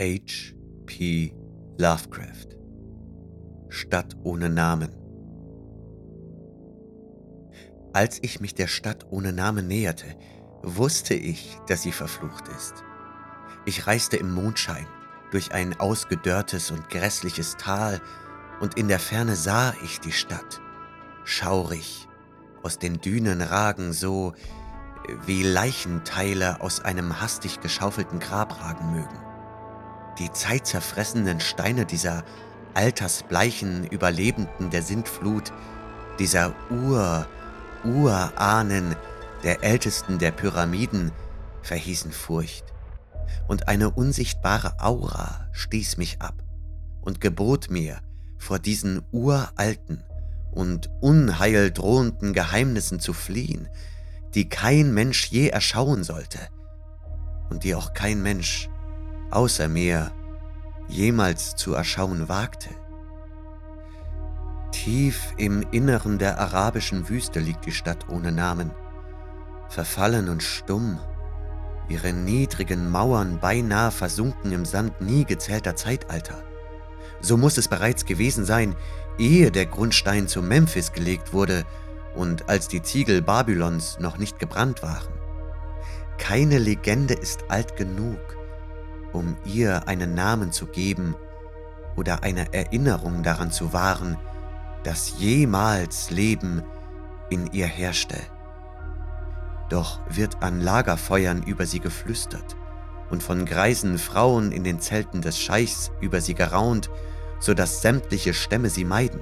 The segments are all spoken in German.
H. P. Lovecraft Stadt ohne Namen Als ich mich der Stadt ohne Namen näherte, wusste ich, dass sie verflucht ist. Ich reiste im Mondschein durch ein ausgedörrtes und grässliches Tal, und in der Ferne sah ich die Stadt, schaurig, aus den Dünen ragen so, wie Leichenteile aus einem hastig geschaufelten Grab ragen mögen die zeitzerfressenden Steine dieser altersbleichen Überlebenden der Sintflut, dieser Ur, Urahnen der ältesten der Pyramiden, verhießen Furcht. Und eine unsichtbare Aura stieß mich ab und gebot mir, vor diesen uralten und unheildrohenden Geheimnissen zu fliehen, die kein Mensch je erschauen sollte und die auch kein Mensch außer mir jemals zu erschauen wagte. Tief im Inneren der arabischen Wüste liegt die Stadt ohne Namen, verfallen und stumm, ihre niedrigen Mauern beinahe versunken im Sand nie gezählter Zeitalter. So muss es bereits gewesen sein, ehe der Grundstein zu Memphis gelegt wurde und als die Ziegel Babylons noch nicht gebrannt waren. Keine Legende ist alt genug, um ihr einen Namen zu geben oder eine Erinnerung daran zu wahren, dass jemals Leben in ihr herrschte. Doch wird an Lagerfeuern über sie geflüstert und von greisen Frauen in den Zelten des Scheichs über sie geraunt, so dass sämtliche Stämme sie meiden,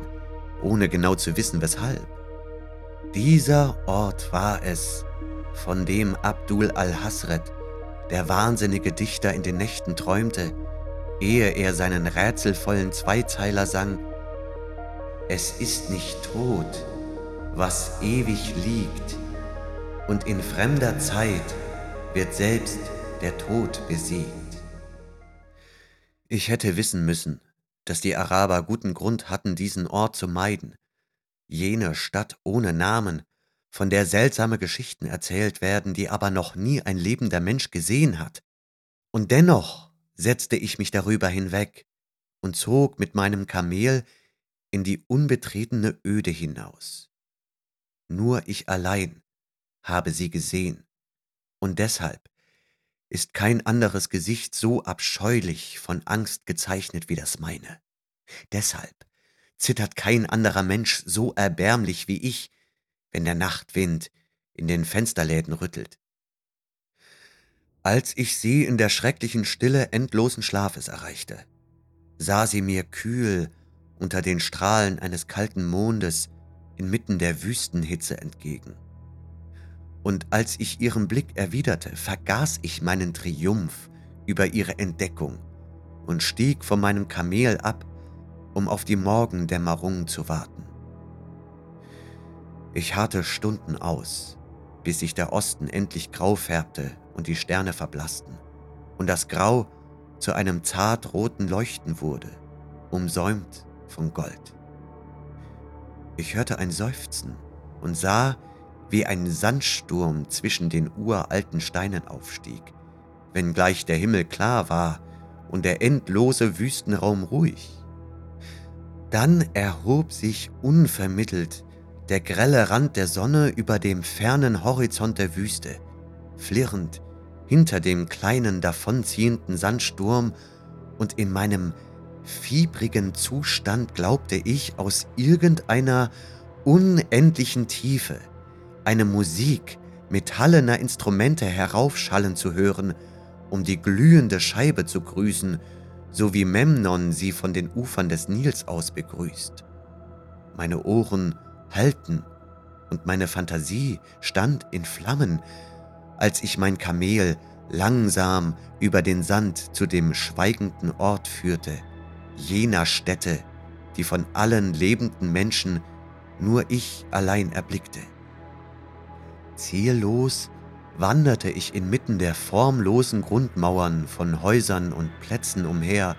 ohne genau zu wissen weshalb. Dieser Ort war es, von dem Abdul al-Hasret der wahnsinnige Dichter in den Nächten träumte, ehe er seinen rätselvollen Zweizeiler sang, Es ist nicht tot, was ewig liegt, und in fremder Zeit wird selbst der Tod besiegt. Ich hätte wissen müssen, dass die Araber guten Grund hatten, diesen Ort zu meiden, jene Stadt ohne Namen, von der seltsame Geschichten erzählt werden, die aber noch nie ein lebender Mensch gesehen hat. Und dennoch setzte ich mich darüber hinweg und zog mit meinem Kamel in die unbetretene Öde hinaus. Nur ich allein habe sie gesehen, und deshalb ist kein anderes Gesicht so abscheulich von Angst gezeichnet wie das meine. Deshalb zittert kein anderer Mensch so erbärmlich wie ich, wenn der Nachtwind in den Fensterläden rüttelt. Als ich sie in der schrecklichen Stille endlosen Schlafes erreichte, sah sie mir kühl unter den Strahlen eines kalten Mondes inmitten der Wüstenhitze entgegen. Und als ich ihren Blick erwiderte, vergaß ich meinen Triumph über ihre Entdeckung und stieg von meinem Kamel ab, um auf die Morgendämmerung zu warten. Ich harrte Stunden aus, bis sich der Osten endlich grau färbte und die Sterne verblassten und das Grau zu einem zart roten Leuchten wurde, umsäumt von Gold. Ich hörte ein Seufzen und sah, wie ein Sandsturm zwischen den uralten Steinen aufstieg, wenngleich der Himmel klar war und der endlose Wüstenraum ruhig. Dann erhob sich unvermittelt der grelle Rand der Sonne über dem fernen Horizont der Wüste, flirrend hinter dem kleinen davonziehenden Sandsturm, und in meinem fiebrigen Zustand glaubte ich aus irgendeiner unendlichen Tiefe eine Musik metallener Instrumente heraufschallen zu hören, um die glühende Scheibe zu grüßen, so wie Memnon sie von den Ufern des Nils aus begrüßt. Meine Ohren halten, und meine Fantasie stand in Flammen, als ich mein Kamel langsam über den Sand zu dem schweigenden Ort führte, jener Stätte, die von allen lebenden Menschen nur ich allein erblickte. Ziellos wanderte ich inmitten der formlosen Grundmauern von Häusern und Plätzen umher,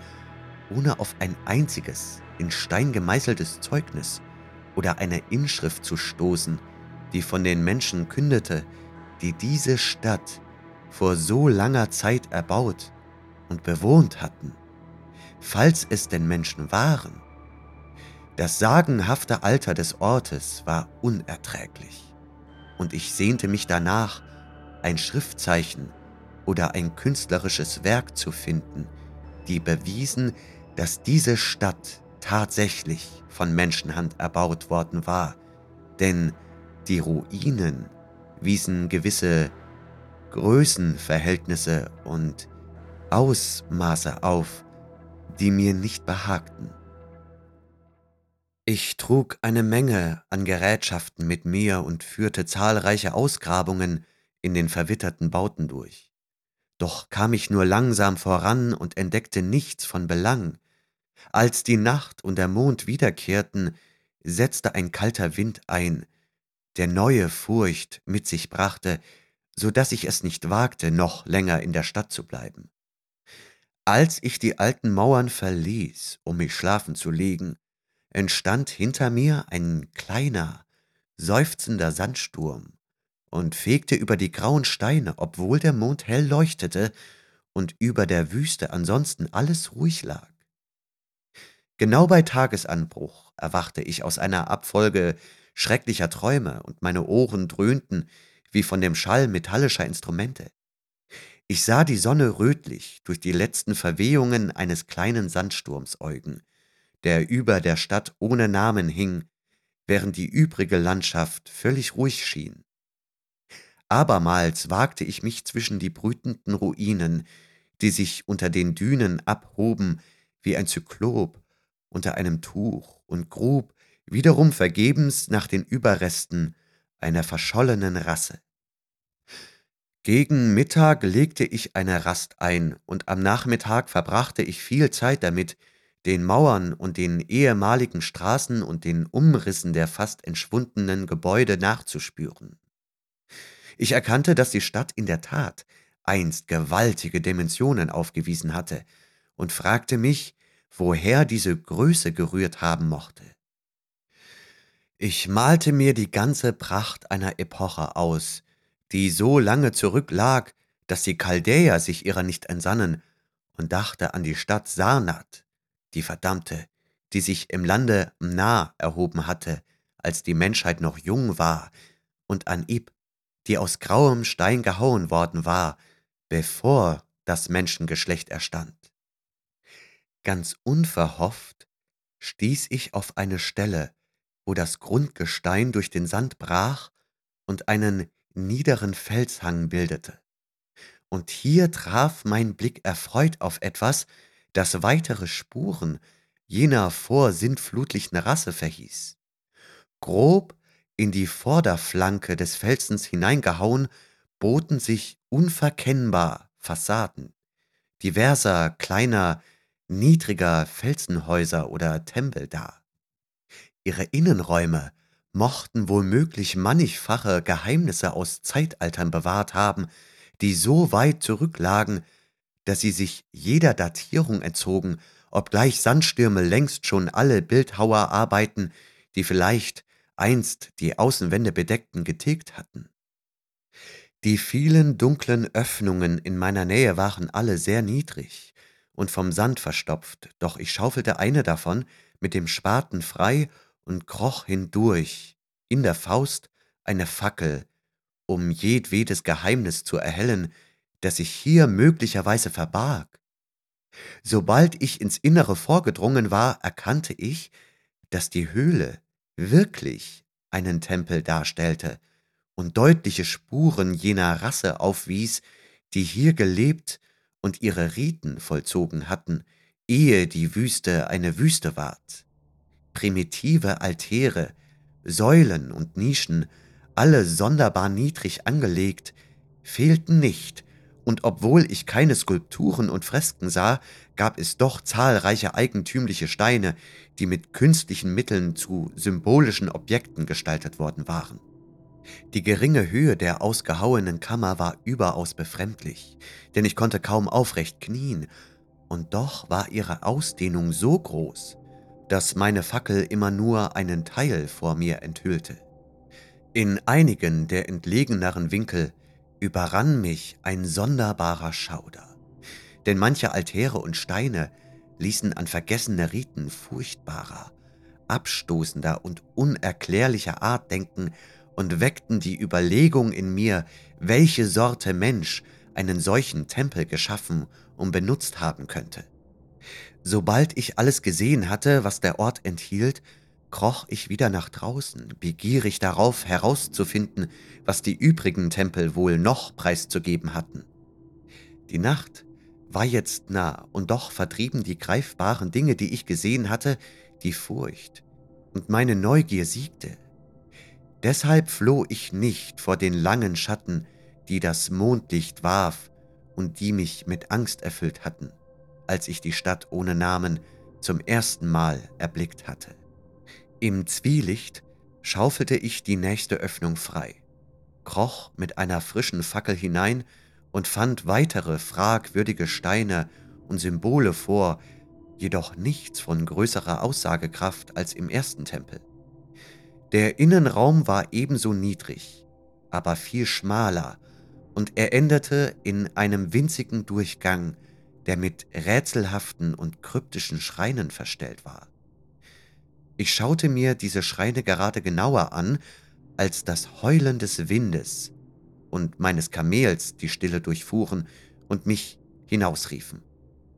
ohne auf ein einziges in Stein gemeißeltes Zeugnis oder eine Inschrift zu stoßen, die von den Menschen kündete, die diese Stadt vor so langer Zeit erbaut und bewohnt hatten, falls es denn Menschen waren. Das sagenhafte Alter des Ortes war unerträglich, und ich sehnte mich danach, ein Schriftzeichen oder ein künstlerisches Werk zu finden, die bewiesen, dass diese Stadt tatsächlich von Menschenhand erbaut worden war, denn die Ruinen wiesen gewisse Größenverhältnisse und Ausmaße auf, die mir nicht behagten. Ich trug eine Menge an Gerätschaften mit mir und führte zahlreiche Ausgrabungen in den verwitterten Bauten durch. Doch kam ich nur langsam voran und entdeckte nichts von Belang. Als die Nacht und der Mond wiederkehrten, setzte ein kalter Wind ein, der neue Furcht mit sich brachte, so dass ich es nicht wagte, noch länger in der Stadt zu bleiben. Als ich die alten Mauern verließ, um mich schlafen zu legen, entstand hinter mir ein kleiner, seufzender Sandsturm und fegte über die grauen Steine, obwohl der Mond hell leuchtete und über der Wüste ansonsten alles ruhig lag. Genau bei Tagesanbruch erwachte ich aus einer Abfolge schrecklicher Träume und meine Ohren dröhnten wie von dem Schall metallischer Instrumente. Ich sah die Sonne rötlich durch die letzten Verwehungen eines kleinen Sandsturms äugen, der über der Stadt ohne Namen hing, während die übrige Landschaft völlig ruhig schien. Abermals wagte ich mich zwischen die brütenden Ruinen, die sich unter den Dünen abhoben wie ein Zyklop unter einem Tuch und grub wiederum vergebens nach den Überresten einer verschollenen Rasse. Gegen Mittag legte ich eine Rast ein, und am Nachmittag verbrachte ich viel Zeit damit, den Mauern und den ehemaligen Straßen und den Umrissen der fast entschwundenen Gebäude nachzuspüren. Ich erkannte, dass die Stadt in der Tat einst gewaltige Dimensionen aufgewiesen hatte und fragte mich, woher diese Größe gerührt haben mochte. Ich malte mir die ganze Pracht einer Epoche aus, die so lange zurücklag, dass die Chaldäer sich ihrer nicht entsannen, und dachte an die Stadt Sarnath, die verdammte, die sich im Lande Mna erhoben hatte, als die Menschheit noch jung war, und an Ib, die aus grauem Stein gehauen worden war, bevor das Menschengeschlecht erstand. Ganz unverhofft stieß ich auf eine Stelle, wo das Grundgestein durch den Sand brach und einen niederen Felshang bildete. Und hier traf mein Blick erfreut auf etwas, das weitere Spuren jener vorsintflutlichen Rasse verhieß. Grob in die Vorderflanke des Felsens hineingehauen, boten sich unverkennbar Fassaden, diverser kleiner, niedriger Felsenhäuser oder Tempel dar. Ihre Innenräume mochten womöglich mannigfache Geheimnisse aus Zeitaltern bewahrt haben, die so weit zurücklagen, dass sie sich jeder Datierung entzogen, obgleich Sandstürme längst schon alle Bildhauerarbeiten, die vielleicht einst die Außenwände bedeckten, getilgt hatten. Die vielen dunklen Öffnungen in meiner Nähe waren alle sehr niedrig und vom Sand verstopft, doch ich schaufelte eine davon mit dem Spaten frei und kroch hindurch, in der Faust eine Fackel, um jedwedes Geheimnis zu erhellen, das sich hier möglicherweise verbarg. Sobald ich ins Innere vorgedrungen war, erkannte ich, dass die Höhle wirklich einen Tempel darstellte und deutliche Spuren jener Rasse aufwies, die hier gelebt und ihre Riten vollzogen hatten, ehe die Wüste eine Wüste ward primitive Altäre, Säulen und Nischen, alle sonderbar niedrig angelegt, fehlten nicht, und obwohl ich keine Skulpturen und Fresken sah, gab es doch zahlreiche eigentümliche Steine, die mit künstlichen Mitteln zu symbolischen Objekten gestaltet worden waren. Die geringe Höhe der ausgehauenen Kammer war überaus befremdlich, denn ich konnte kaum aufrecht knien, und doch war ihre Ausdehnung so groß, dass meine Fackel immer nur einen Teil vor mir enthüllte. In einigen der entlegeneren Winkel überrann mich ein sonderbarer Schauder, denn manche Altäre und Steine ließen an vergessene Riten furchtbarer, abstoßender und unerklärlicher Art denken und weckten die Überlegung in mir, welche Sorte Mensch einen solchen Tempel geschaffen und benutzt haben könnte. Sobald ich alles gesehen hatte, was der Ort enthielt, kroch ich wieder nach draußen, begierig darauf herauszufinden, was die übrigen Tempel wohl noch preiszugeben hatten. Die Nacht war jetzt nah, und doch vertrieben die greifbaren Dinge, die ich gesehen hatte, die Furcht, und meine Neugier siegte. Deshalb floh ich nicht vor den langen Schatten, die das Mondlicht warf und die mich mit Angst erfüllt hatten, als ich die Stadt ohne Namen zum ersten Mal erblickt hatte. Im Zwielicht schaufelte ich die nächste Öffnung frei, kroch mit einer frischen Fackel hinein und fand weitere fragwürdige Steine und Symbole vor, jedoch nichts von größerer Aussagekraft als im ersten Tempel. Der Innenraum war ebenso niedrig, aber viel schmaler, und er endete in einem winzigen Durchgang, der mit rätselhaften und kryptischen Schreinen verstellt war. Ich schaute mir diese Schreine gerade genauer an, als das Heulen des Windes und meines Kamels die Stille durchfuhren und mich hinausriefen,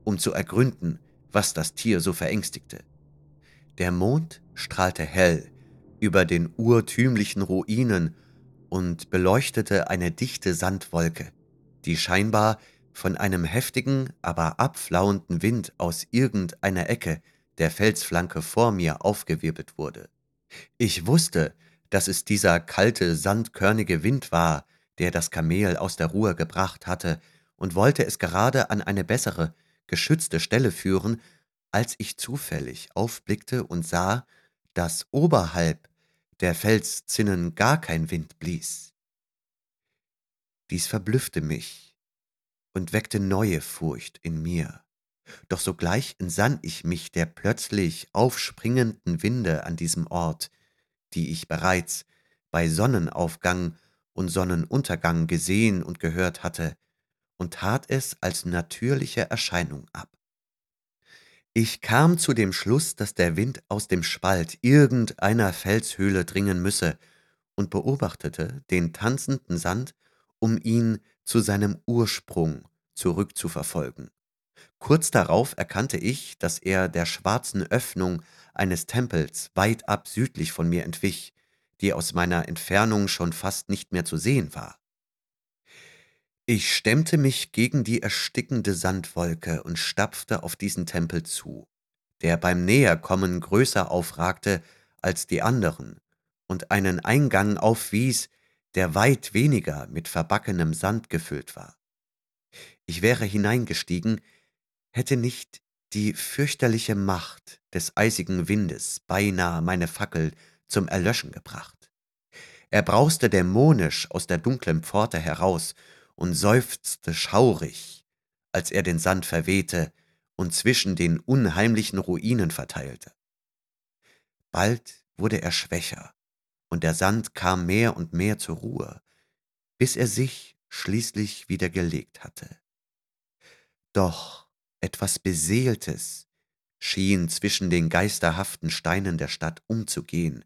um zu ergründen, was das Tier so verängstigte. Der Mond strahlte hell über den urtümlichen Ruinen und beleuchtete eine dichte Sandwolke, die scheinbar von einem heftigen, aber abflauenden Wind aus irgendeiner Ecke der Felsflanke vor mir aufgewirbelt wurde. Ich wusste, dass es dieser kalte, sandkörnige Wind war, der das Kamel aus der Ruhe gebracht hatte, und wollte es gerade an eine bessere, geschützte Stelle führen, als ich zufällig aufblickte und sah, dass oberhalb der Felszinnen gar kein Wind blies. Dies verblüffte mich und weckte neue Furcht in mir. Doch sogleich entsann ich mich der plötzlich aufspringenden Winde an diesem Ort, die ich bereits bei Sonnenaufgang und Sonnenuntergang gesehen und gehört hatte, und tat es als natürliche Erscheinung ab. Ich kam zu dem Schluss, dass der Wind aus dem Spalt irgendeiner Felshöhle dringen müsse, und beobachtete den tanzenden Sand, um ihn zu seinem Ursprung zurückzuverfolgen. Kurz darauf erkannte ich, dass er der schwarzen Öffnung eines Tempels weit ab südlich von mir entwich, die aus meiner Entfernung schon fast nicht mehr zu sehen war. Ich stemmte mich gegen die erstickende Sandwolke und stapfte auf diesen Tempel zu, der beim Näherkommen größer aufragte als die anderen und einen Eingang aufwies, der weit weniger mit verbackenem Sand gefüllt war. Ich wäre hineingestiegen, hätte nicht die fürchterliche Macht des eisigen Windes beinahe meine Fackel zum Erlöschen gebracht. Er brauste dämonisch aus der dunklen Pforte heraus und seufzte schaurig, als er den Sand verwehte und zwischen den unheimlichen Ruinen verteilte. Bald wurde er schwächer, und der Sand kam mehr und mehr zur Ruhe, bis er sich schließlich wieder gelegt hatte. Doch etwas Beseeltes schien zwischen den geisterhaften Steinen der Stadt umzugehen,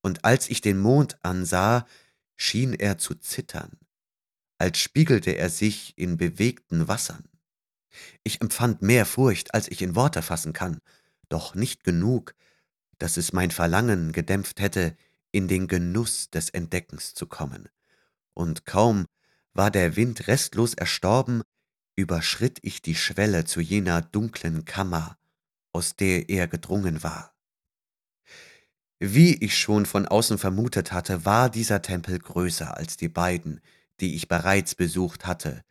und als ich den Mond ansah, schien er zu zittern, als spiegelte er sich in bewegten Wassern. Ich empfand mehr Furcht, als ich in Worte fassen kann, doch nicht genug, dass es mein Verlangen gedämpft hätte, in den Genuss des Entdeckens zu kommen. Und kaum war der Wind restlos erstorben, überschritt ich die Schwelle zu jener dunklen Kammer, aus der er gedrungen war. Wie ich schon von außen vermutet hatte, war dieser Tempel größer als die beiden, die ich bereits besucht hatte,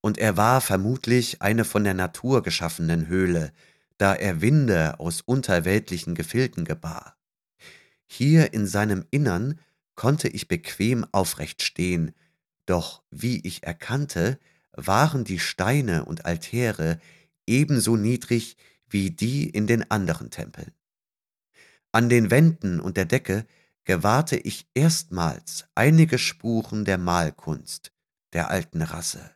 und er war vermutlich eine von der Natur geschaffenen Höhle, da er Winde aus unterweltlichen Gefilden gebar. Hier in seinem Innern konnte ich bequem aufrecht stehen, doch wie ich erkannte, waren die Steine und Altäre ebenso niedrig wie die in den anderen Tempeln. An den Wänden und der Decke gewahrte ich erstmals einige Spuren der Malkunst der alten Rasse,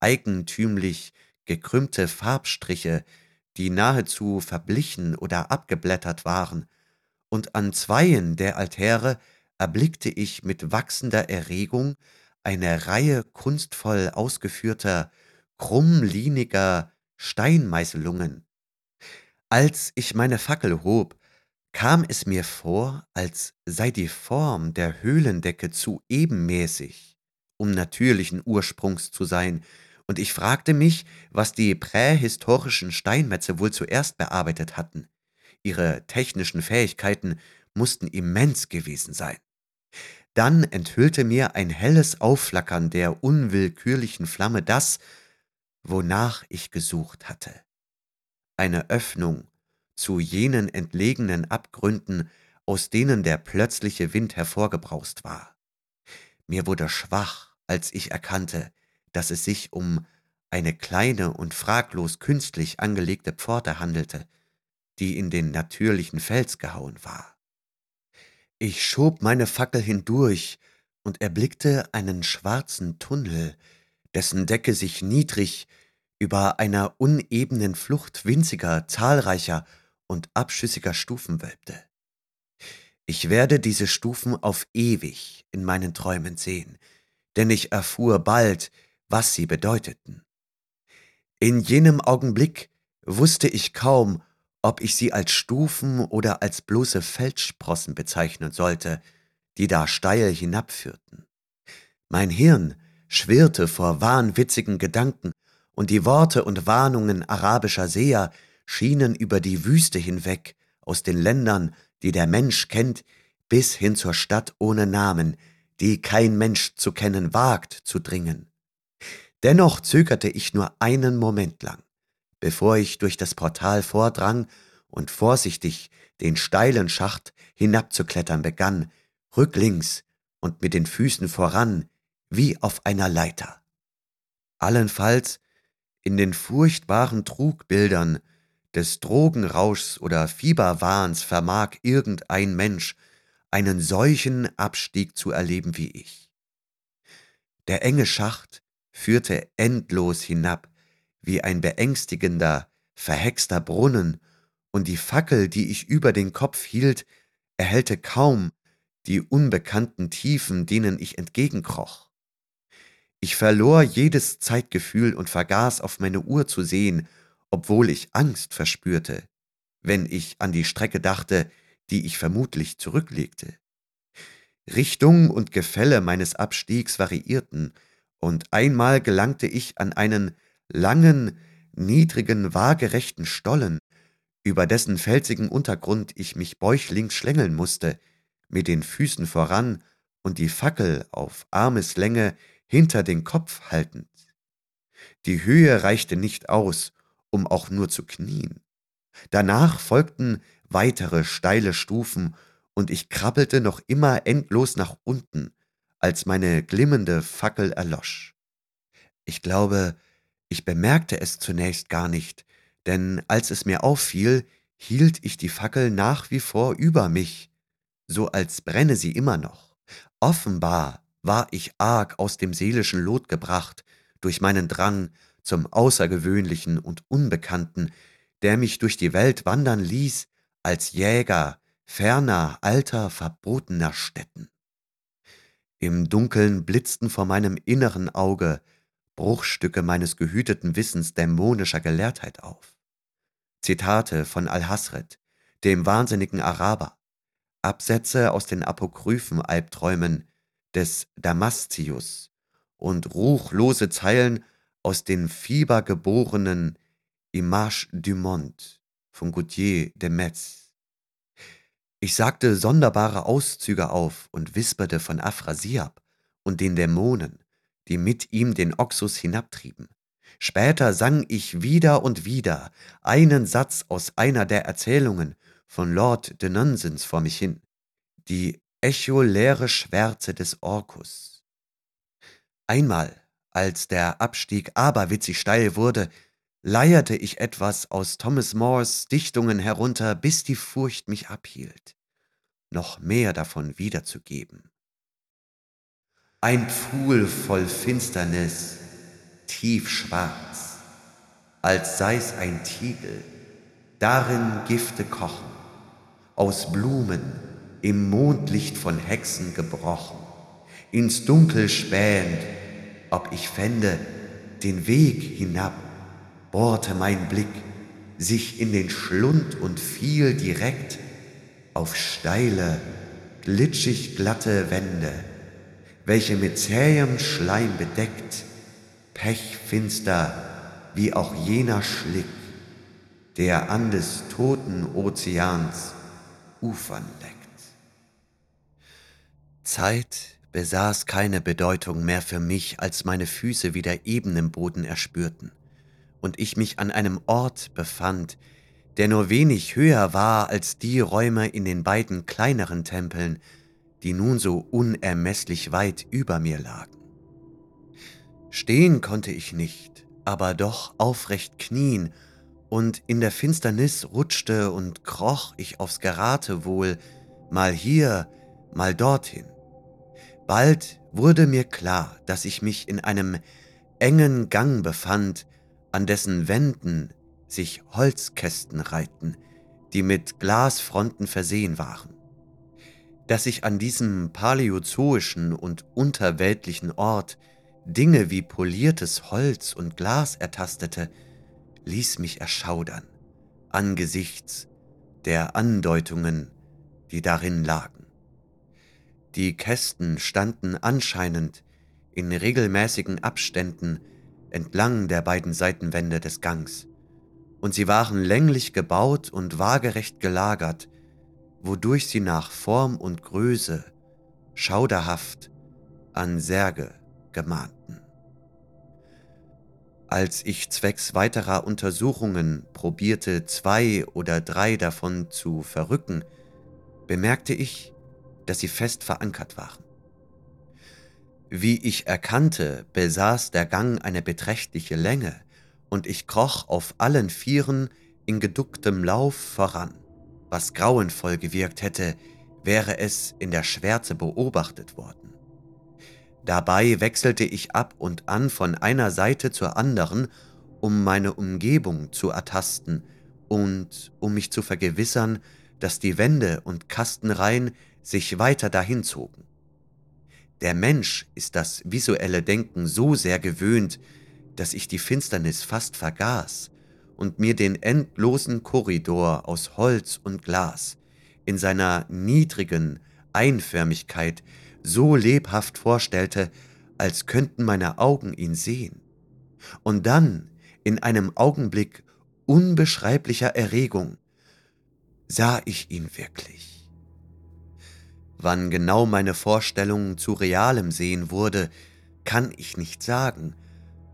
eigentümlich gekrümmte Farbstriche, die nahezu verblichen oder abgeblättert waren, und an zweien der Altäre erblickte ich mit wachsender Erregung eine Reihe kunstvoll ausgeführter, krummliniger Steinmeißelungen. Als ich meine Fackel hob, kam es mir vor, als sei die Form der Höhlendecke zu ebenmäßig, um natürlichen Ursprungs zu sein, und ich fragte mich, was die prähistorischen Steinmetze wohl zuerst bearbeitet hatten. Ihre technischen Fähigkeiten mussten immens gewesen sein. Dann enthüllte mir ein helles Aufflackern der unwillkürlichen Flamme das, wonach ich gesucht hatte. Eine Öffnung zu jenen entlegenen Abgründen, aus denen der plötzliche Wind hervorgebraust war. Mir wurde schwach, als ich erkannte, dass es sich um eine kleine und fraglos künstlich angelegte Pforte handelte, die in den natürlichen Fels gehauen war. Ich schob meine Fackel hindurch und erblickte einen schwarzen Tunnel, dessen Decke sich niedrig über einer unebenen Flucht winziger, zahlreicher und abschüssiger Stufen wölbte. Ich werde diese Stufen auf ewig in meinen Träumen sehen, denn ich erfuhr bald, was sie bedeuteten. In jenem Augenblick wusste ich kaum, ob ich sie als Stufen oder als bloße Felssprossen bezeichnen sollte, die da steil hinabführten. Mein Hirn schwirrte vor wahnwitzigen Gedanken, und die Worte und Warnungen arabischer Seher schienen über die Wüste hinweg, aus den Ländern, die der Mensch kennt, bis hin zur Stadt ohne Namen, die kein Mensch zu kennen wagt, zu dringen. Dennoch zögerte ich nur einen Moment lang bevor ich durch das Portal vordrang und vorsichtig den steilen Schacht hinabzuklettern begann, rücklings und mit den Füßen voran, wie auf einer Leiter. Allenfalls in den furchtbaren Trugbildern des Drogenrauschs oder Fieberwahns vermag irgendein Mensch einen solchen Abstieg zu erleben wie ich. Der enge Schacht führte endlos hinab wie ein beängstigender, verhexter Brunnen, und die Fackel, die ich über den Kopf hielt, erhellte kaum die unbekannten Tiefen, denen ich entgegenkroch. Ich verlor jedes Zeitgefühl und vergaß auf meine Uhr zu sehen, obwohl ich Angst verspürte, wenn ich an die Strecke dachte, die ich vermutlich zurücklegte. Richtung und Gefälle meines Abstiegs variierten, und einmal gelangte ich an einen langen, niedrigen, waagerechten Stollen, über dessen felsigen Untergrund ich mich bäuchlings schlängeln musste, mit den Füßen voran und die Fackel auf Armeslänge hinter den Kopf haltend. Die Höhe reichte nicht aus, um auch nur zu knien. Danach folgten weitere steile Stufen, und ich krabbelte noch immer endlos nach unten, als meine glimmende Fackel erlosch. Ich glaube, ich bemerkte es zunächst gar nicht, denn als es mir auffiel, hielt ich die Fackel nach wie vor über mich, so als brenne sie immer noch. Offenbar war ich arg aus dem seelischen Lot gebracht durch meinen Drang zum Außergewöhnlichen und Unbekannten, der mich durch die Welt wandern ließ als Jäger ferner, alter, verbotener Stätten. Im Dunkeln blitzten vor meinem inneren Auge Bruchstücke meines gehüteten Wissens dämonischer Gelehrtheit auf. Zitate von Al-Hasred, dem wahnsinnigen Araber, Absätze aus den apokryphen Albträumen des Damascius und ruchlose Zeilen aus den fiebergeborenen Images du Monde von Gautier de Metz. Ich sagte sonderbare Auszüge auf und wisperte von Aphrasiab und den Dämonen, die mit ihm den Oxus hinabtrieben. Später sang ich wieder und wieder einen Satz aus einer der Erzählungen von Lord de Nonsens vor mich hin, die echoleere Schwärze des Orkus. Einmal, als der Abstieg aberwitzig steil wurde, leierte ich etwas aus Thomas Moores Dichtungen herunter, bis die Furcht mich abhielt, noch mehr davon wiederzugeben. Ein Pfuhl voll Finsternis, tiefschwarz, als sei's ein Tiegel, darin Gifte kochen, aus Blumen im Mondlicht von Hexen gebrochen, ins Dunkel spähend, ob ich fände den Weg hinab, bohrte mein Blick sich in den Schlund und fiel direkt auf steile, glitschig glatte Wände, welche mit zähem Schleim bedeckt, pechfinster wie auch jener Schlick, der an des toten Ozeans Ufern leckt. Zeit besaß keine Bedeutung mehr für mich, als meine Füße wieder eben im Boden erspürten und ich mich an einem Ort befand, der nur wenig höher war als die Räume in den beiden kleineren Tempeln, die nun so unermesslich weit über mir lagen. Stehen konnte ich nicht, aber doch aufrecht knien, und in der Finsternis rutschte und kroch ich aufs Geratewohl, mal hier, mal dorthin. Bald wurde mir klar, dass ich mich in einem engen Gang befand, an dessen Wänden sich Holzkästen reihten, die mit Glasfronten versehen waren. Dass ich an diesem paläozoischen und unterweltlichen Ort Dinge wie poliertes Holz und Glas ertastete, ließ mich erschaudern angesichts der Andeutungen, die darin lagen. Die Kästen standen anscheinend in regelmäßigen Abständen entlang der beiden Seitenwände des Gangs, und sie waren länglich gebaut und waagerecht gelagert, wodurch sie nach Form und Größe schauderhaft an Särge gemahnten. Als ich zwecks weiterer Untersuchungen probierte, zwei oder drei davon zu verrücken, bemerkte ich, dass sie fest verankert waren. Wie ich erkannte, besaß der Gang eine beträchtliche Länge, und ich kroch auf allen Vieren in geducktem Lauf voran, was grauenvoll gewirkt hätte, wäre es in der Schwärze beobachtet worden. Dabei wechselte ich ab und an von einer Seite zur anderen, um meine Umgebung zu ertasten und um mich zu vergewissern, dass die Wände und Kastenreihen sich weiter dahin zogen. Der Mensch ist das visuelle Denken so sehr gewöhnt, dass ich die Finsternis fast vergaß und mir den endlosen Korridor aus Holz und Glas in seiner niedrigen Einförmigkeit so lebhaft vorstellte, als könnten meine Augen ihn sehen. Und dann, in einem Augenblick unbeschreiblicher Erregung, sah ich ihn wirklich. Wann genau meine Vorstellung zu realem Sehen wurde, kann ich nicht sagen,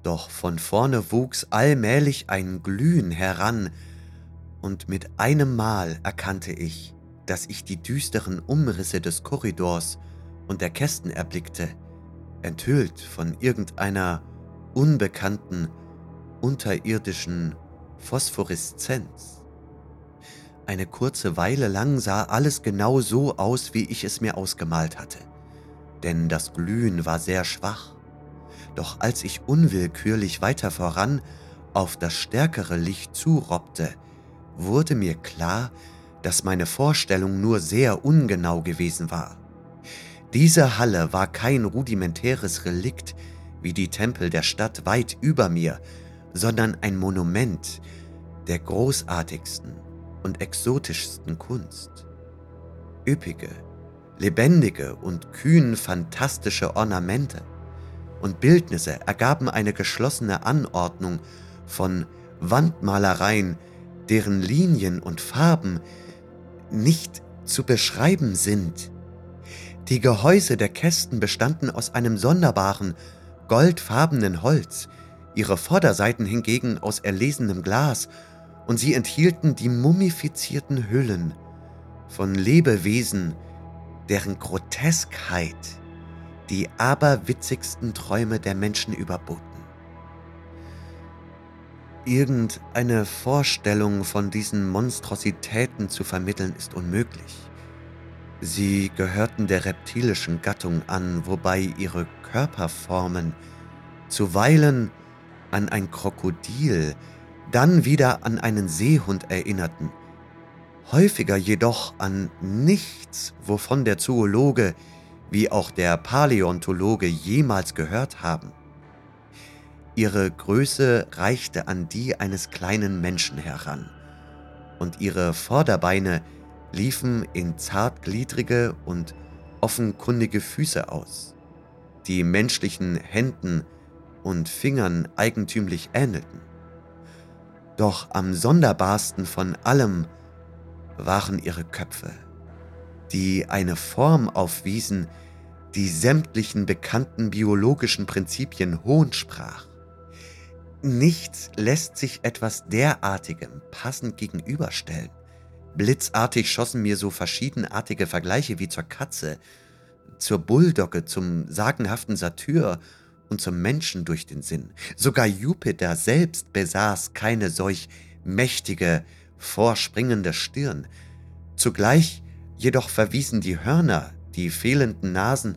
doch von vorne wuchs allmählich ein Glühen heran, und mit einem Mal erkannte ich, dass ich die düsteren Umrisse des Korridors und der Kästen erblickte, enthüllt von irgendeiner unbekannten, unterirdischen Phosphoreszenz. Eine kurze Weile lang sah alles genau so aus, wie ich es mir ausgemalt hatte, denn das Glühen war sehr schwach. Doch als ich unwillkürlich weiter voran auf das stärkere Licht zurobbte, wurde mir klar, dass meine Vorstellung nur sehr ungenau gewesen war. Diese Halle war kein rudimentäres Relikt wie die Tempel der Stadt weit über mir, sondern ein Monument der großartigsten und exotischsten Kunst. Üppige, lebendige und kühn fantastische Ornamente und Bildnisse ergaben eine geschlossene Anordnung von Wandmalereien, deren Linien und Farben nicht zu beschreiben sind. Die Gehäuse der Kästen bestanden aus einem sonderbaren, goldfarbenen Holz, ihre Vorderseiten hingegen aus erlesenem Glas und sie enthielten die mumifizierten Hüllen von Lebewesen, deren Groteskheit die aberwitzigsten Träume der Menschen überboten. Irgendeine Vorstellung von diesen Monstrositäten zu vermitteln ist unmöglich. Sie gehörten der reptilischen Gattung an, wobei ihre Körperformen zuweilen an ein Krokodil, dann wieder an einen Seehund erinnerten, häufiger jedoch an nichts, wovon der Zoologe wie auch der Paläontologe jemals gehört haben. Ihre Größe reichte an die eines kleinen Menschen heran, und ihre Vorderbeine liefen in zartgliedrige und offenkundige Füße aus, die menschlichen Händen und Fingern eigentümlich ähnelten. Doch am sonderbarsten von allem waren ihre Köpfe, die eine Form aufwiesen, die sämtlichen bekannten biologischen Prinzipien Hohn sprach. Nichts lässt sich etwas derartigem passend gegenüberstellen. Blitzartig schossen mir so verschiedenartige Vergleiche wie zur Katze, zur Bulldogge, zum sagenhaften Satyr und zum Menschen durch den Sinn. Sogar Jupiter selbst besaß keine solch mächtige, vorspringende Stirn. Zugleich jedoch verwiesen die Hörner, die fehlenden Nasen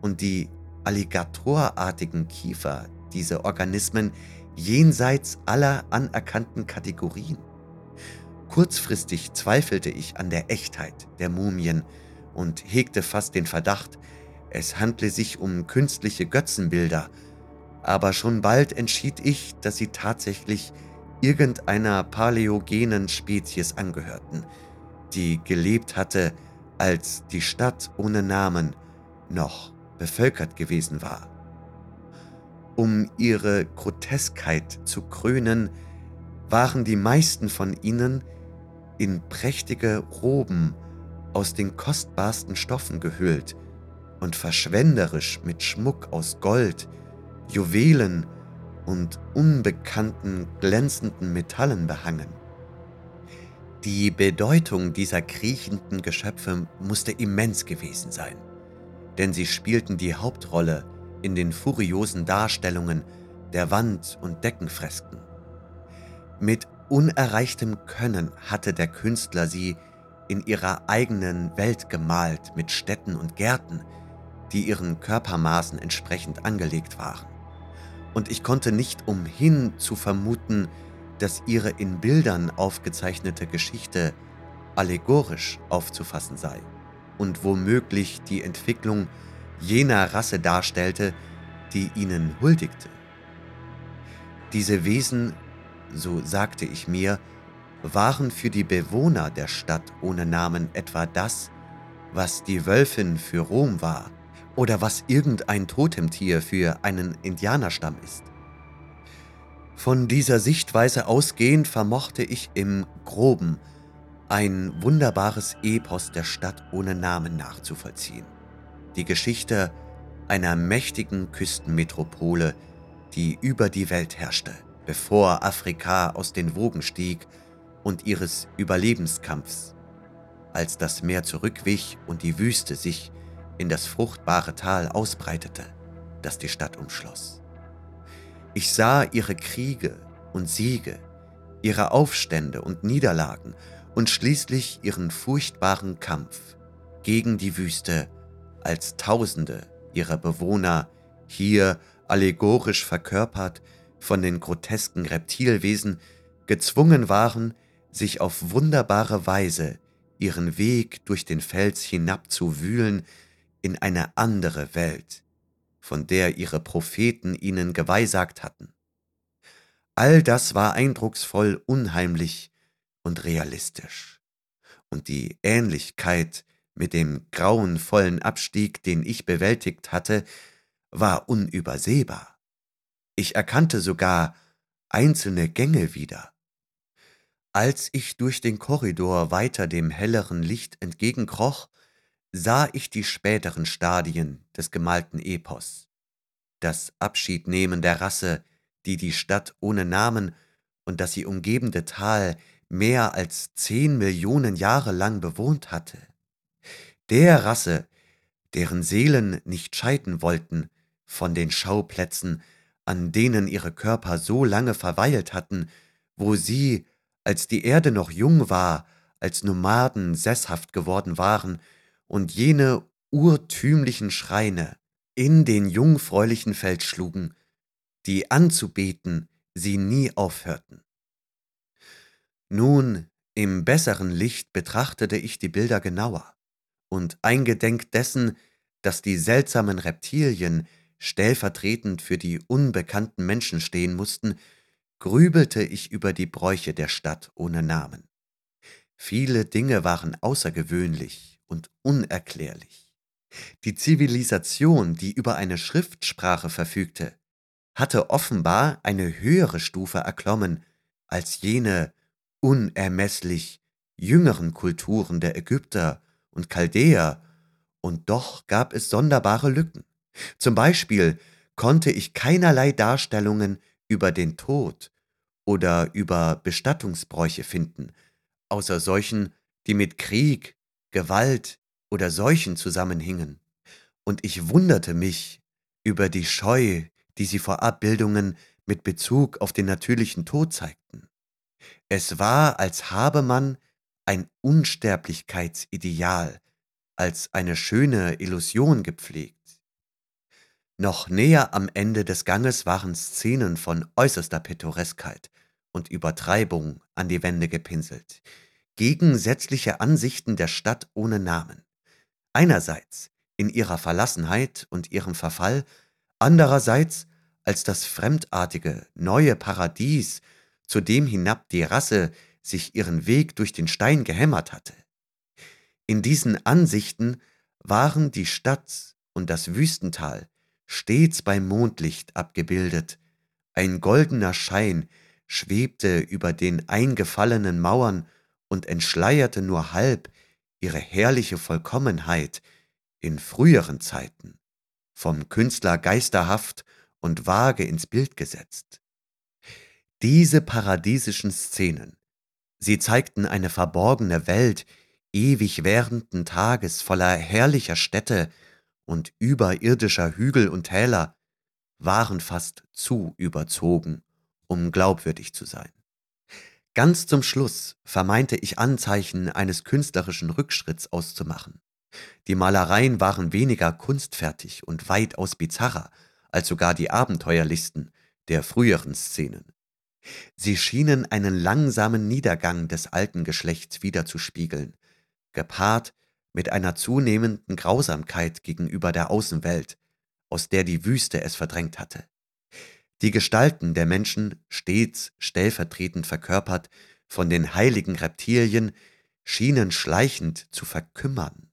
und die alligatorartigen Kiefer diese Organismen jenseits aller anerkannten Kategorien. Kurzfristig zweifelte ich an der Echtheit der Mumien und hegte fast den Verdacht, es handle sich um künstliche Götzenbilder, aber schon bald entschied ich, dass sie tatsächlich irgendeiner paläogenen Spezies angehörten, die gelebt hatte, als die Stadt ohne Namen noch bevölkert gewesen war. Um ihre Groteskheit zu krönen, waren die meisten von ihnen in prächtige Roben aus den kostbarsten Stoffen gehüllt und verschwenderisch mit Schmuck aus Gold, Juwelen und unbekannten glänzenden Metallen behangen. Die Bedeutung dieser kriechenden Geschöpfe musste immens gewesen sein, denn sie spielten die Hauptrolle in den furiosen Darstellungen der Wand- und Deckenfresken. Mit unerreichtem Können hatte der Künstler sie in ihrer eigenen Welt gemalt mit Städten und Gärten, die ihren Körpermaßen entsprechend angelegt waren und ich konnte nicht umhin zu vermuten, dass ihre in Bildern aufgezeichnete Geschichte allegorisch aufzufassen sei und womöglich die Entwicklung jener Rasse darstellte, die ihnen huldigte. Diese Wesen, so sagte ich mir, waren für die Bewohner der Stadt ohne Namen etwa das, was die Wölfin für Rom war – oder was irgendein Totemtier für einen Indianerstamm ist. Von dieser Sichtweise ausgehend vermochte ich im groben ein wunderbares Epos der Stadt ohne Namen nachzuvollziehen. Die Geschichte einer mächtigen Küstenmetropole, die über die Welt herrschte, bevor Afrika aus den Wogen stieg und ihres Überlebenskampfs, als das Meer zurückwich und die Wüste sich in das fruchtbare Tal ausbreitete, das die Stadt umschloss. Ich sah ihre Kriege und Siege, ihre Aufstände und Niederlagen und schließlich ihren furchtbaren Kampf gegen die Wüste, als Tausende ihrer Bewohner hier allegorisch verkörpert von den grotesken Reptilwesen gezwungen waren, sich auf wunderbare Weise ihren Weg durch den Fels hinabzuwühlen, in eine andere Welt, von der ihre Propheten ihnen geweissagt hatten. All das war eindrucksvoll, unheimlich und realistisch. Und die Ähnlichkeit mit dem grauenvollen Abstieg, den ich bewältigt hatte, war unübersehbar. Ich erkannte sogar einzelne Gänge wieder. Als ich durch den Korridor weiter dem helleren Licht entgegenkroch, sah ich die späteren Stadien des gemalten Epos. Das Abschiednehmen der Rasse, die die Stadt ohne Namen und das sie umgebende Tal mehr als zehn Millionen Jahre lang bewohnt hatte. Der Rasse, deren Seelen nicht scheiden wollten von den Schauplätzen, an denen ihre Körper so lange verweilt hatten, wo sie, als die Erde noch jung war, als Nomaden sesshaft geworden waren und jene urtümlichen Schreine in den jungfräulichen Feld schlugen, die anzubeten sie nie aufhörten. Nun, im besseren Licht betrachtete ich die Bilder genauer, und eingedenk dessen, dass die seltsamen Reptilien stellvertretend für die unbekannten Menschen stehen mussten, grübelte ich über die Bräuche der Stadt ohne Namen. Viele Dinge waren außergewöhnlich und unerklärlich. Die Zivilisation, die über eine Schriftsprache verfügte, hatte offenbar eine höhere Stufe erklommen als jene unermesslich jüngeren Kulturen der Ägypter und Chaldäer, und doch gab es sonderbare Lücken. Zum Beispiel konnte ich keinerlei Darstellungen über den Tod oder über Bestattungsbräuche finden, außer solchen, die mit Krieg, Gewalt oder Seuchen zusammenhingen. Und ich wunderte mich über die Scheu, die sie vor Abbildungen mit Bezug auf den natürlichen Tod zeigten. Es war, als habe man ein Unsterblichkeitsideal als eine schöne Illusion gepflegt. Noch näher am Ende des Ganges waren Szenen von äußerster Pittoreskheit und Übertreibung an die Wände gepinselt, gegensätzliche Ansichten der Stadt ohne Namen. Einerseits in ihrer Verlassenheit und ihrem Verfall, andererseits als das fremdartige, neue Paradies, zu dem hinab die Rasse sich ihren Weg durch den Stein gehämmert hatte. In diesen Ansichten waren die Stadt und das Wüstental stets beim Mondlicht abgebildet, ein goldener Schein schwebte über den eingefallenen Mauern und entschleierte nur halb ihre herrliche Vollkommenheit in früheren Zeiten, vom Künstler geisterhaft und vage ins Bild gesetzt. Diese paradiesischen Szenen, sie zeigten eine verborgene Welt ewig währenden Tages voller herrlicher Städte und überirdischer Hügel und Täler, waren fast zu überzogen, um glaubwürdig zu sein. Ganz zum Schluss vermeinte ich Anzeichen eines künstlerischen Rückschritts auszumachen. Die Malereien waren weniger kunstfertig und weitaus bizarrer als sogar die abenteuerlichsten der früheren Szenen. Sie schienen einen langsamen Niedergang des alten Geschlechts wiederzuspiegeln, gepaart mit einer zunehmenden Grausamkeit gegenüber der Außenwelt, aus der die Wüste es verdrängt hatte. Die Gestalten der Menschen, stets stellvertretend verkörpert von den heiligen Reptilien, schienen schleichend zu verkümmern,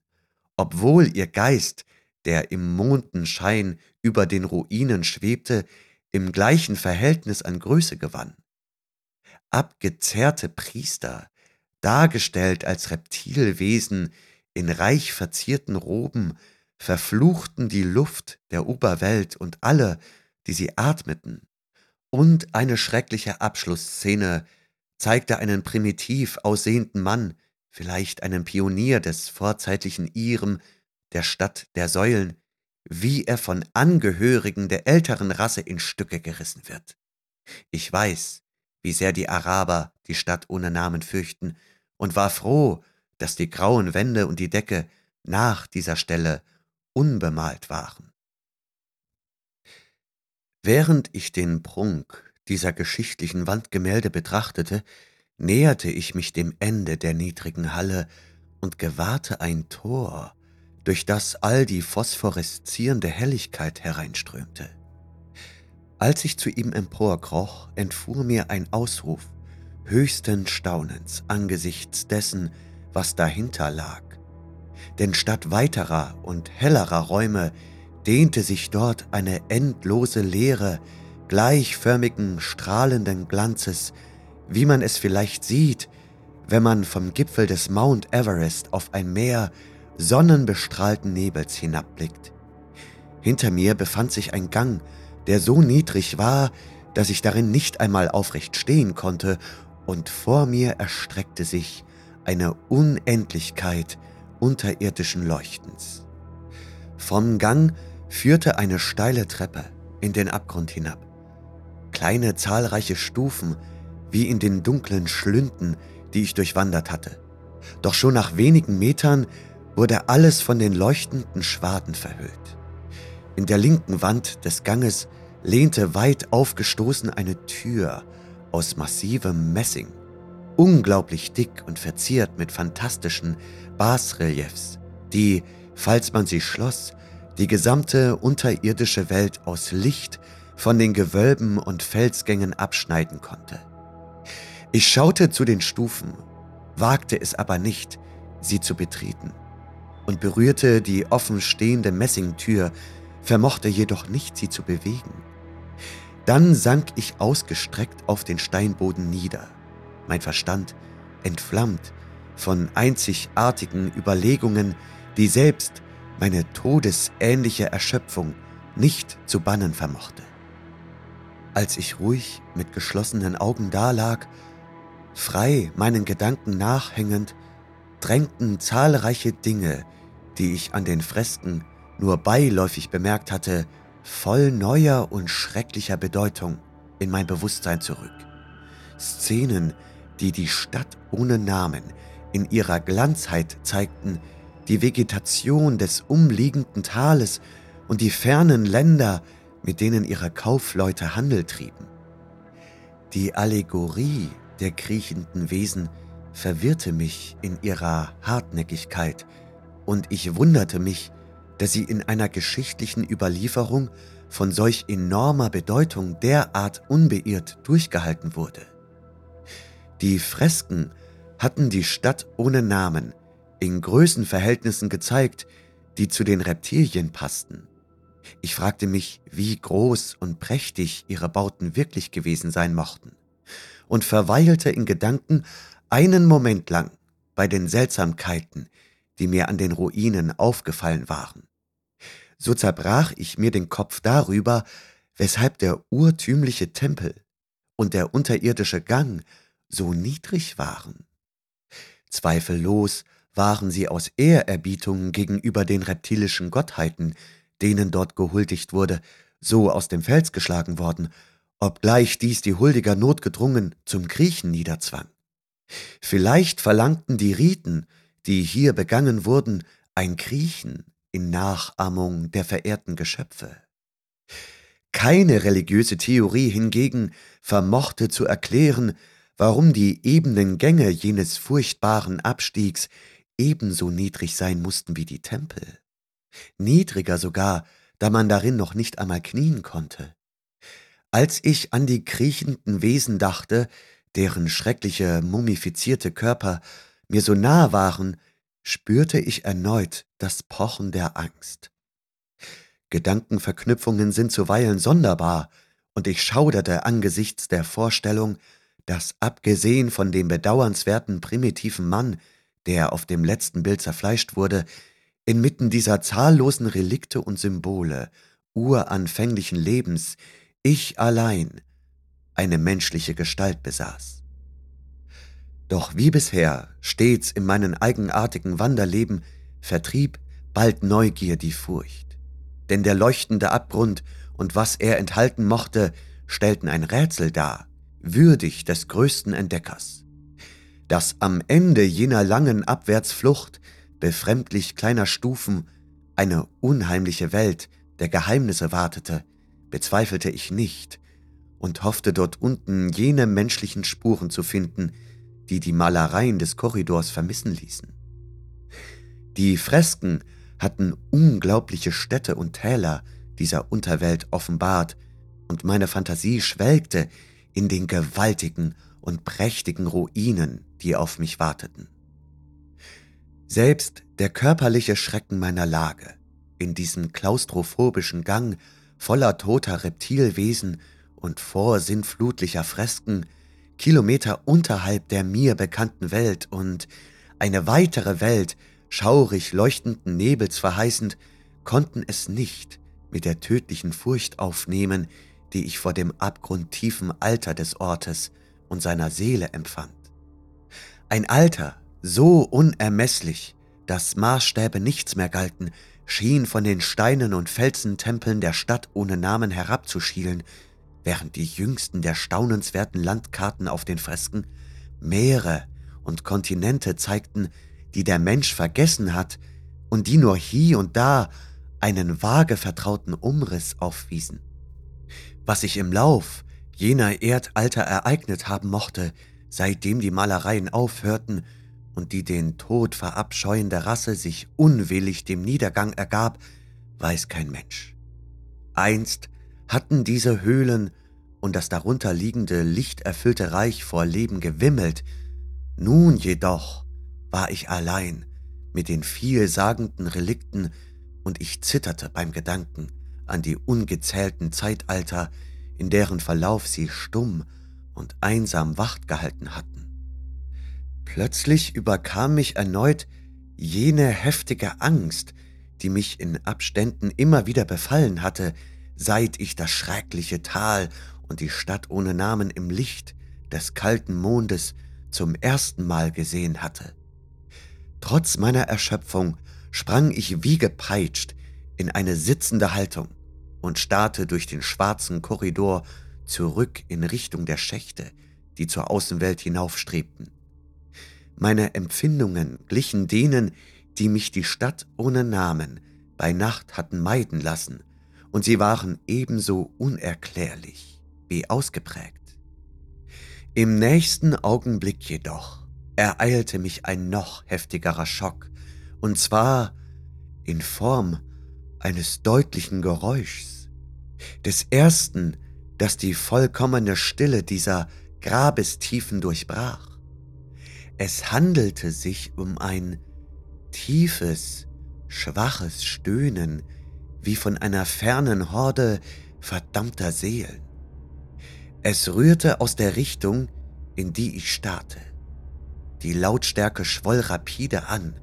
obwohl ihr Geist, der im Mondenschein über den Ruinen schwebte, im gleichen Verhältnis an Größe gewann. Abgezerrte Priester, dargestellt als Reptilwesen in reich verzierten Roben, verfluchten die Luft der Oberwelt und alle, die sie atmeten. Und eine schreckliche Abschlussszene zeigte einen primitiv aussehenden Mann, vielleicht einen Pionier des vorzeitlichen Irem, der Stadt der Säulen, wie er von Angehörigen der älteren Rasse in Stücke gerissen wird. Ich weiß, wie sehr die Araber die Stadt ohne Namen fürchten, und war froh, dass die grauen Wände und die Decke nach dieser Stelle unbemalt waren. Während ich den Prunk dieser geschichtlichen Wandgemälde betrachtete, näherte ich mich dem Ende der niedrigen Halle und gewahrte ein Tor, durch das all die phosphoreszierende Helligkeit hereinströmte. Als ich zu ihm emporkroch, entfuhr mir ein Ausruf höchsten Staunens angesichts dessen, was dahinter lag. Denn statt weiterer und hellerer Räume dehnte sich dort eine endlose Leere gleichförmigen, strahlenden Glanzes, wie man es vielleicht sieht, wenn man vom Gipfel des Mount Everest auf ein Meer sonnenbestrahlten Nebels hinabblickt. Hinter mir befand sich ein Gang, der so niedrig war, dass ich darin nicht einmal aufrecht stehen konnte und vor mir erstreckte sich eine Unendlichkeit unterirdischen Leuchtens. Vom Gang führte eine steile Treppe in den Abgrund hinab. Kleine zahlreiche Stufen wie in den dunklen Schlünden, die ich durchwandert hatte. Doch schon nach wenigen Metern wurde alles von den leuchtenden Schwaden verhüllt. In der linken Wand des Ganges lehnte weit aufgestoßen eine Tür aus massivem Messing. unglaublich dick und verziert mit fantastischen Basreliefs, die, falls man sie schloss, die gesamte unterirdische Welt aus Licht von den Gewölben und Felsgängen abschneiden konnte. Ich schaute zu den Stufen, wagte es aber nicht, sie zu betreten, und berührte die offen stehende Messingtür, vermochte jedoch nicht, sie zu bewegen. Dann sank ich ausgestreckt auf den Steinboden nieder, mein Verstand entflammt von einzigartigen Überlegungen, die selbst meine todesähnliche Erschöpfung nicht zu bannen vermochte. Als ich ruhig mit geschlossenen Augen dalag, frei meinen Gedanken nachhängend, drängten zahlreiche Dinge, die ich an den Fresken nur beiläufig bemerkt hatte, voll neuer und schrecklicher Bedeutung in mein Bewusstsein zurück. Szenen, die die Stadt ohne Namen in ihrer Glanzheit zeigten, die Vegetation des umliegenden Tales und die fernen Länder, mit denen ihre Kaufleute Handel trieben. Die Allegorie der kriechenden Wesen verwirrte mich in ihrer Hartnäckigkeit, und ich wunderte mich, dass sie in einer geschichtlichen Überlieferung von solch enormer Bedeutung derart unbeirrt durchgehalten wurde. Die Fresken hatten die Stadt ohne Namen in Größenverhältnissen gezeigt, die zu den Reptilien passten. Ich fragte mich, wie groß und prächtig ihre Bauten wirklich gewesen sein mochten, und verweilte in Gedanken einen Moment lang bei den Seltsamkeiten, die mir an den Ruinen aufgefallen waren. So zerbrach ich mir den Kopf darüber, weshalb der urtümliche Tempel und der unterirdische Gang so niedrig waren. Zweifellos waren sie aus Ehrerbietung gegenüber den reptilischen Gottheiten, denen dort gehuldigt wurde, so aus dem Fels geschlagen worden, obgleich dies die Huldiger notgedrungen zum Kriechen niederzwang. Vielleicht verlangten die Riten, die hier begangen wurden, ein Kriechen in Nachahmung der verehrten Geschöpfe. Keine religiöse Theorie hingegen vermochte zu erklären, warum die ebenen Gänge jenes furchtbaren Abstiegs ebenso niedrig sein mussten wie die Tempel. Niedriger sogar, da man darin noch nicht einmal knien konnte. Als ich an die kriechenden Wesen dachte, deren schreckliche mumifizierte Körper mir so nahe waren, spürte ich erneut das Pochen der Angst. Gedankenverknüpfungen sind zuweilen sonderbar, und ich schauderte angesichts der Vorstellung, dass abgesehen von dem bedauernswerten primitiven Mann, der auf dem letzten Bild zerfleischt wurde, inmitten dieser zahllosen Relikte und Symbole uranfänglichen Lebens ich allein eine menschliche Gestalt besaß. Doch wie bisher stets in meinen eigenartigen Wanderleben vertrieb bald Neugier die Furcht, denn der leuchtende Abgrund und was er enthalten mochte, stellten ein Rätsel dar, würdig des größten Entdeckers. Dass am Ende jener langen Abwärtsflucht befremdlich kleiner Stufen eine unheimliche Welt der Geheimnisse wartete, bezweifelte ich nicht und hoffte dort unten jene menschlichen Spuren zu finden, die die Malereien des Korridors vermissen ließen. Die Fresken hatten unglaubliche Städte und Täler dieser Unterwelt offenbart, und meine Fantasie schwelgte in den gewaltigen und prächtigen Ruinen, die auf mich warteten. Selbst der körperliche Schrecken meiner Lage, in diesem klaustrophobischen Gang voller toter Reptilwesen und vorsinnflutlicher Fresken, Kilometer unterhalb der mir bekannten Welt und eine weitere Welt, schaurig leuchtenden Nebels verheißend, konnten es nicht mit der tödlichen Furcht aufnehmen, die ich vor dem abgrundtiefen Alter des Ortes und seiner Seele empfand. Ein Alter so unermesslich, dass Maßstäbe nichts mehr galten, schien von den Steinen und Felsentempeln der Stadt ohne Namen herabzuschielen, während die jüngsten der staunenswerten Landkarten auf den Fresken Meere und Kontinente zeigten, die der Mensch vergessen hat und die nur hier und da einen vage vertrauten Umriss aufwiesen. Was sich im Lauf jener Erdalter ereignet haben mochte, seitdem die Malereien aufhörten und die den Tod verabscheuende Rasse sich unwillig dem Niedergang ergab, weiß kein Mensch. Einst hatten diese Höhlen und das darunter liegende lichterfüllte Reich vor Leben gewimmelt, nun jedoch war ich allein mit den vielsagenden Relikten und ich zitterte beim Gedanken an die ungezählten Zeitalter, in deren Verlauf sie stumm und einsam Wacht gehalten hatten. Plötzlich überkam mich erneut jene heftige Angst, die mich in Abständen immer wieder befallen hatte, seit ich das schreckliche Tal und die Stadt ohne Namen im Licht des kalten Mondes zum ersten Mal gesehen hatte. Trotz meiner Erschöpfung sprang ich wie gepeitscht in eine sitzende Haltung und starrte durch den schwarzen Korridor zurück in Richtung der Schächte, die zur Außenwelt hinaufstrebten. Meine Empfindungen glichen denen, die mich die Stadt ohne Namen bei Nacht hatten meiden lassen, und sie waren ebenso unerklärlich wie ausgeprägt. Im nächsten Augenblick jedoch ereilte mich ein noch heftigerer Schock, und zwar in Form eines deutlichen Geräuschs, des ersten, das die vollkommene Stille dieser Grabestiefen durchbrach. Es handelte sich um ein tiefes, schwaches Stöhnen, wie von einer fernen Horde verdammter Seelen. Es rührte aus der Richtung, in die ich starrte. Die Lautstärke schwoll rapide an,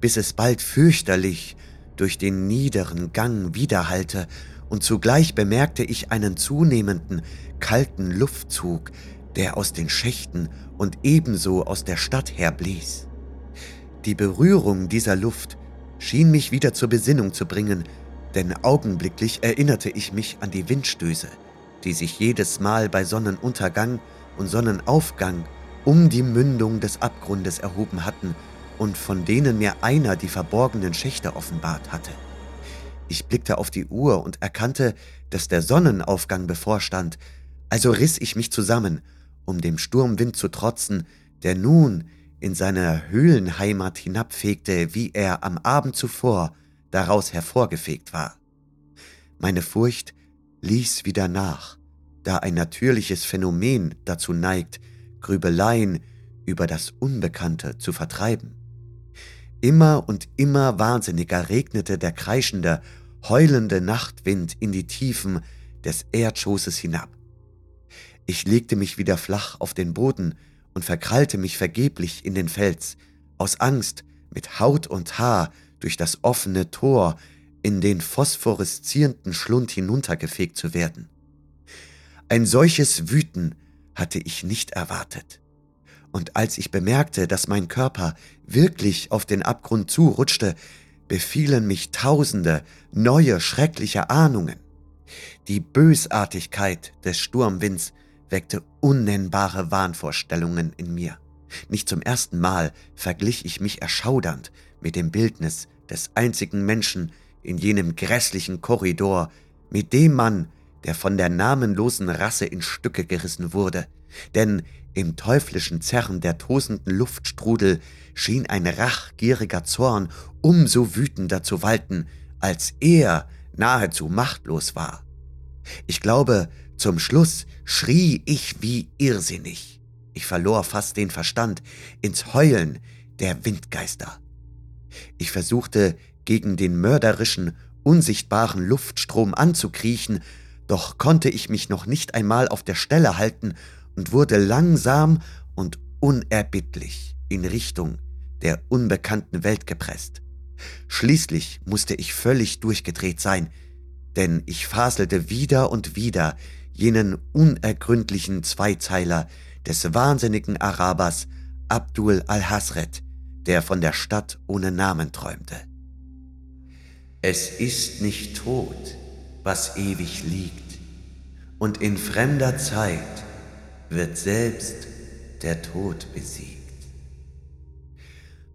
bis es bald fürchterlich durch den niederen Gang widerhallte, und zugleich bemerkte ich einen zunehmenden, kalten Luftzug, der aus den Schächten und ebenso aus der Stadt herblies. Die Berührung dieser Luft schien mich wieder zur Besinnung zu bringen, denn augenblicklich erinnerte ich mich an die Windstöße, die sich jedes Mal bei Sonnenuntergang und Sonnenaufgang um die Mündung des Abgrundes erhoben hatten und von denen mir einer die verborgenen Schächte offenbart hatte. Ich blickte auf die Uhr und erkannte, dass der Sonnenaufgang bevorstand, also riss ich mich zusammen, um dem Sturmwind zu trotzen, der nun in seine Höhlenheimat hinabfegte, wie er am Abend zuvor daraus hervorgefegt war. Meine Furcht ließ wieder nach, da ein natürliches Phänomen dazu neigt, Grübeleien über das Unbekannte zu vertreiben. Immer und immer wahnsinniger regnete der kreischende, heulende Nachtwind in die Tiefen des Erdschoßes hinab. Ich legte mich wieder flach auf den Boden und verkrallte mich vergeblich in den Fels, aus Angst, mit Haut und Haar durch das offene Tor in den phosphoreszierenden Schlund hinuntergefegt zu werden. Ein solches Wüten hatte ich nicht erwartet. Und als ich bemerkte, dass mein Körper wirklich auf den Abgrund zurutschte, befielen mich tausende neue schreckliche Ahnungen. Die Bösartigkeit des Sturmwinds weckte unnennbare Wahnvorstellungen in mir. Nicht zum ersten Mal verglich ich mich erschaudernd mit dem Bildnis des einzigen Menschen in jenem grässlichen Korridor, mit dem Mann, der von der namenlosen Rasse in Stücke gerissen wurde, denn im teuflischen Zerren der tosenden Luftstrudel schien ein rachgieriger Zorn umso wütender zu walten, als er nahezu machtlos war. Ich glaube, zum Schluss schrie ich wie irrsinnig. Ich verlor fast den Verstand ins Heulen der Windgeister. Ich versuchte, gegen den mörderischen, unsichtbaren Luftstrom anzukriechen, doch konnte ich mich noch nicht einmal auf der Stelle halten und wurde langsam und unerbittlich in Richtung der unbekannten Welt gepresst. Schließlich musste ich völlig durchgedreht sein, denn ich faselte wieder und wieder jenen unergründlichen Zweizeiler des wahnsinnigen Arabers Abdul al-Hasret, der von der Stadt ohne Namen träumte. Es ist nicht tot, was ewig liegt, und in fremder Zeit wird selbst der Tod besiegt.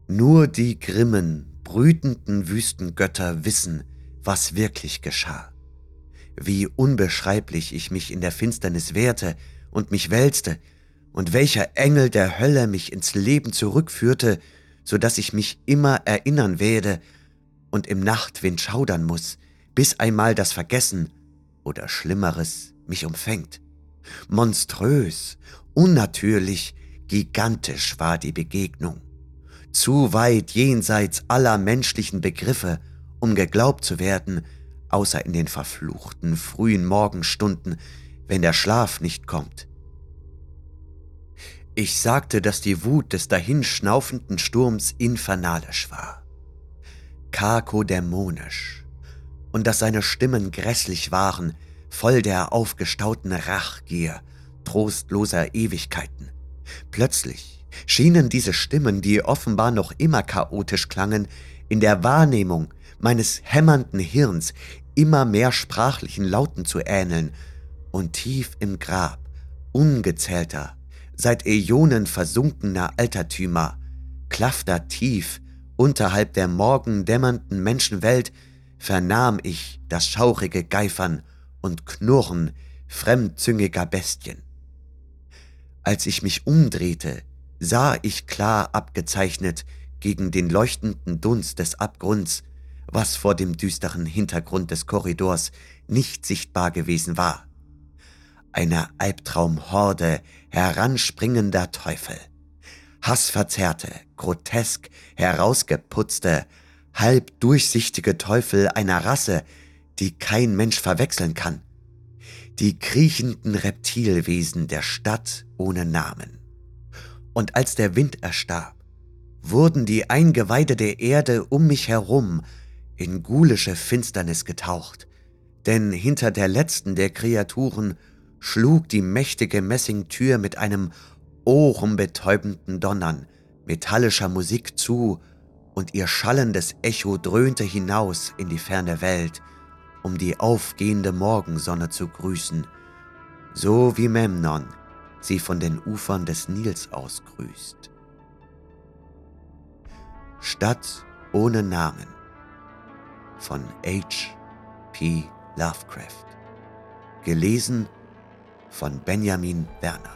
Nur die grimmen, brütenden Wüstengötter wissen, was wirklich geschah. Wie unbeschreiblich ich mich in der Finsternis wehrte und mich wälzte, und welcher Engel der Hölle mich ins Leben zurückführte, so dass ich mich immer erinnern werde und im Nachtwind schaudern muss, bis einmal das Vergessen oder Schlimmeres mich umfängt. Monströs, unnatürlich, gigantisch war die Begegnung. Zu weit jenseits aller menschlichen Begriffe, um geglaubt zu werden, außer in den verfluchten frühen Morgenstunden, wenn der Schlaf nicht kommt. Ich sagte, dass die Wut des dahinschnaufenden Sturms infernalisch war, karkodämonisch, und dass seine Stimmen grässlich waren, voll der aufgestauten Rachgier, trostloser Ewigkeiten. Plötzlich schienen diese Stimmen, die offenbar noch immer chaotisch klangen, in der Wahrnehmung meines hämmernden Hirns immer mehr sprachlichen Lauten zu ähneln, und tief im Grab ungezählter, seit Äonen versunkener Altertümer, klafter tief unterhalb der morgendämmernden Menschenwelt, vernahm ich das schaurige Geifern und Knurren fremdzüngiger Bestien. Als ich mich umdrehte, sah ich klar abgezeichnet gegen den leuchtenden Dunst des Abgrunds, was vor dem düsteren Hintergrund des Korridors nicht sichtbar gewesen war. Eine Albtraumhorde heranspringender Teufel. Hassverzerrte, grotesk herausgeputzte, halb durchsichtige Teufel einer Rasse, die kein Mensch verwechseln kann. Die kriechenden Reptilwesen der Stadt ohne Namen. Und als der Wind erstarb, wurden die Eingeweide der Erde um mich herum in gulische Finsternis getaucht, denn hinter der letzten der Kreaturen schlug die mächtige Messingtür mit einem ohrenbetäubenden Donnern metallischer Musik zu, und ihr schallendes Echo dröhnte hinaus in die ferne Welt, um die aufgehende Morgensonne zu grüßen, so wie Memnon sie von den Ufern des Nils aus grüßt. Stadt ohne Namen von H. P. Lovecraft. Gelesen von Benjamin Werner.